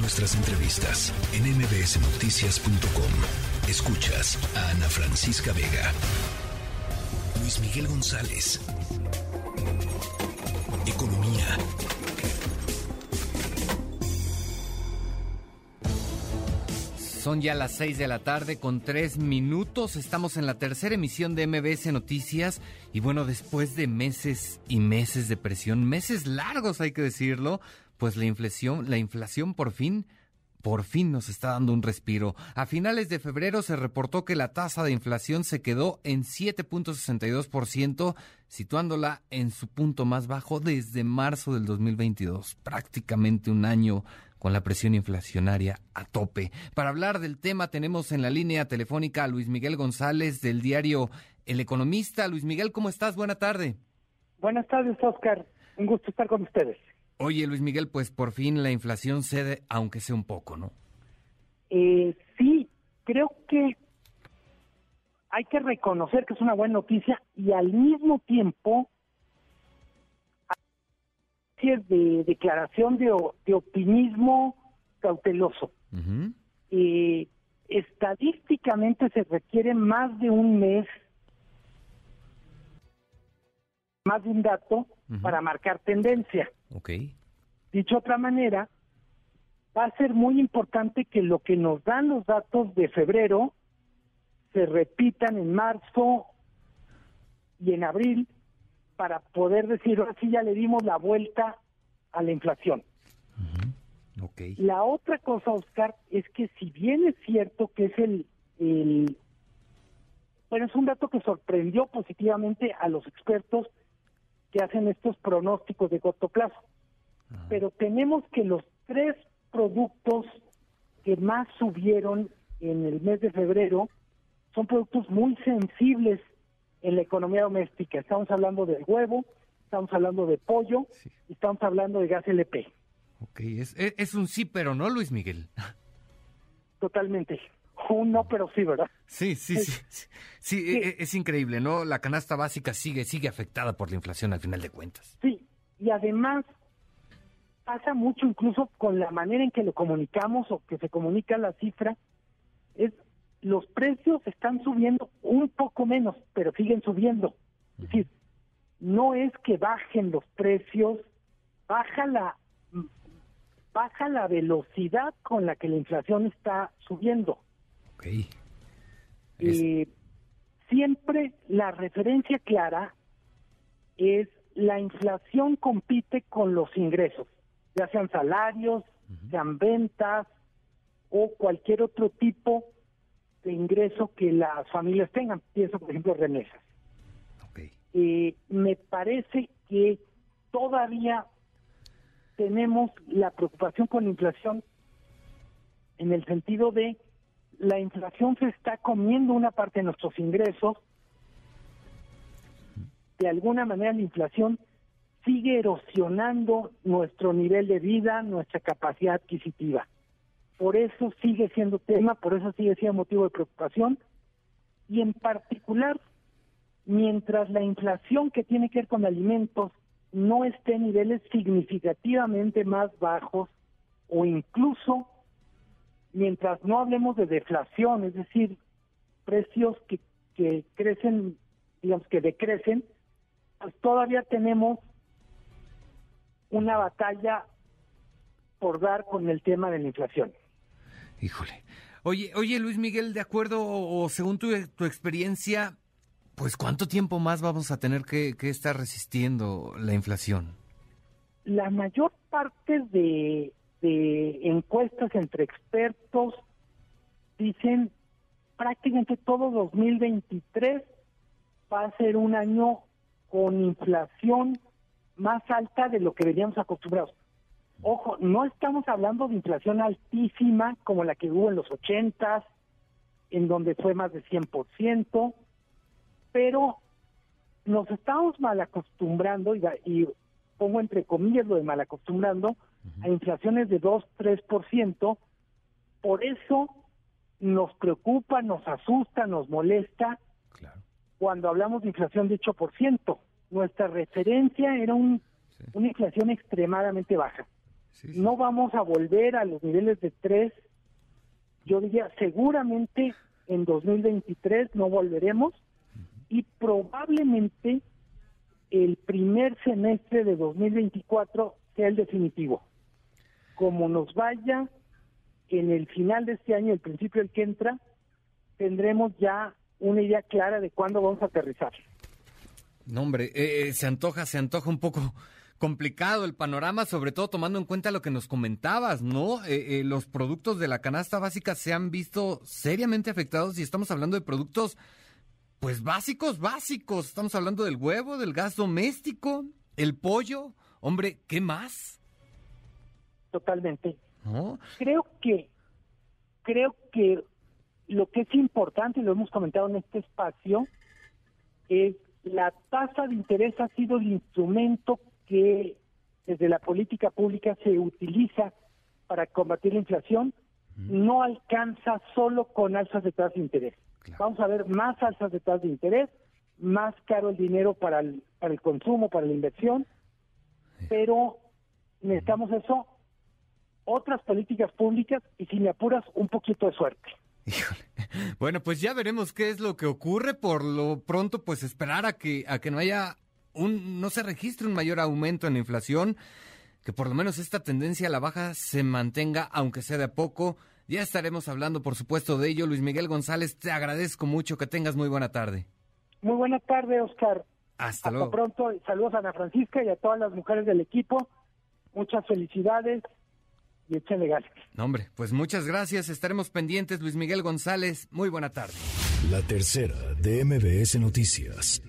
Nuestras entrevistas en mbsnoticias.com. Escuchas a Ana Francisca Vega. Luis Miguel González. Economía. Son ya las 6 de la tarde con 3 minutos. Estamos en la tercera emisión de MBS Noticias. Y bueno, después de meses y meses de presión, meses largos hay que decirlo, pues la inflación, la inflación por fin por fin nos está dando un respiro. A finales de febrero se reportó que la tasa de inflación se quedó en 7.62%, situándola en su punto más bajo desde marzo del 2022, prácticamente un año con la presión inflacionaria a tope. Para hablar del tema tenemos en la línea telefónica a Luis Miguel González del diario El Economista. Luis Miguel, ¿cómo estás? Buena tarde. Buenas tardes, Oscar. Un gusto estar con ustedes. Oye, Luis Miguel, pues por fin la inflación cede, aunque sea un poco, ¿no? Eh, sí, creo que hay que reconocer que es una buena noticia y al mismo tiempo de declaración de, de optimismo cauteloso. eh, estadísticamente se requiere más de un mes, más de un dato para marcar tendencia. Okay. Dicho de otra manera, va a ser muy importante que lo que nos dan los datos de febrero se repitan en marzo y en abril para poder decir, ahora sí ya le dimos la vuelta a la inflación. okay. La otra cosa, Oscar, es que si bien es cierto que es el, el, bueno, es un dato que sorprendió positivamente a los expertos que hacen estos pronósticos de corto plazo. Pero tenemos que los tres productos que más subieron en el mes de febrero son productos muy sensibles en la economía doméstica. Estamos hablando del huevo, estamos hablando de pollo, y estamos hablando de gas LP. Ok, es, es, es un sí, pero no, Luis Miguel. Totalmente. Un no, pero sí, ¿verdad? Sí, sí, sí. Sí, sí, e, Es, increíble, ¿no? La canasta básica sigue, sigue afectada por la inflación al final de cuentas. Sí, y además pasa mucho incluso con la manera en que lo comunicamos o que se comunica la cifra, es los precios están subiendo un poco menos, pero siguen subiendo. Es decir, no es que bajen los precios, baja la baja la velocidad con la que la inflación está subiendo. Okay. Eh, siempre la referencia clara es la inflación compite con los ingresos, ya sean salarios, uh -huh. sean ventas o cualquier otro tipo de ingreso que las familias tengan. Pienso, por ejemplo, remesas. Okay. Eh, me parece que todavía tenemos la preocupación con la inflación en el sentido de la inflación se está comiendo una parte de nuestros ingresos. De alguna manera la inflación sigue erosionando nuestro nivel de vida, nuestra capacidad adquisitiva. Por eso sigue siendo tema, por eso sigue siendo motivo de preocupación. Y en particular, mientras la inflación que tiene que ver con alimentos no esté en niveles significativamente más bajos o incluso mientras no hablemos de deflación, es decir, precios que, que crecen, digamos que decrecen, pues todavía tenemos una batalla por dar con el tema de la inflación. Híjole. Oye, oye Luis Miguel, de acuerdo o según tu, tu experiencia, pues ¿cuánto tiempo más vamos a tener que, que estar resistiendo la inflación? La mayor parte de, de encuestas entre expertos dicen prácticamente todo 2023 va a ser un año con inflación más alta de lo que veníamos acostumbrados. Ojo, no estamos hablando de inflación altísima como la que hubo en los 80 en donde fue más de 100%, pero nos estamos mal acostumbrando, y, y pongo entre comillas lo de mal acostumbrando, uh -huh. a inflaciones de 2, 3%, por eso nos preocupa, nos asusta, nos molesta claro. cuando hablamos de inflación de 8%. Nuestra referencia era un, sí. una inflación extremadamente baja. No vamos a volver a los niveles de 3. Yo diría, seguramente en 2023 no volveremos y probablemente el primer semestre de 2024 sea el definitivo. Como nos vaya en el final de este año, el principio del que entra, tendremos ya una idea clara de cuándo vamos a aterrizar. No, hombre, eh, eh, se antoja, se antoja un poco complicado el panorama, sobre todo tomando en cuenta lo que nos comentabas, ¿no? Eh, los productos de la canasta básica se han visto seriamente afectados y estamos hablando de productos, pues básicos, básicos. Estamos hablando del huevo, del gas doméstico, el pollo. Hombre, ¿qué más? Totalmente. Creo que, creo que lo que es importante, y lo hemos comentado en este espacio, es la tasa de interés ha sido el instrumento que desde la política pública se utiliza para combatir la inflación, no alcanza solo con alzas de tasa de interés. Vamos a ver más alzas de tasa de interés, más caro el dinero para el, para el consumo, para la inversión, pero necesitamos eso, otras políticas públicas y si me apuras, un poquito de suerte. Bueno, pues ya veremos qué es lo que ocurre. Por lo pronto, pues esperar a que, a que no haya un, no se registre un mayor aumento en la inflación, que por lo menos esta tendencia a la baja se mantenga, aunque sea de a poco. Ya estaremos hablando, por supuesto, de ello. Luis Miguel González, te agradezco mucho. Que tengas muy buena tarde. Muy buena tarde, Oscar. Hasta, Hasta pronto. Saludos a Ana Francisca y a todas las mujeres del equipo. Muchas felicidades y échale ganas. No, hombre, pues muchas gracias. Estaremos pendientes. Luis Miguel González, muy buena tarde. La tercera de MBS Noticias.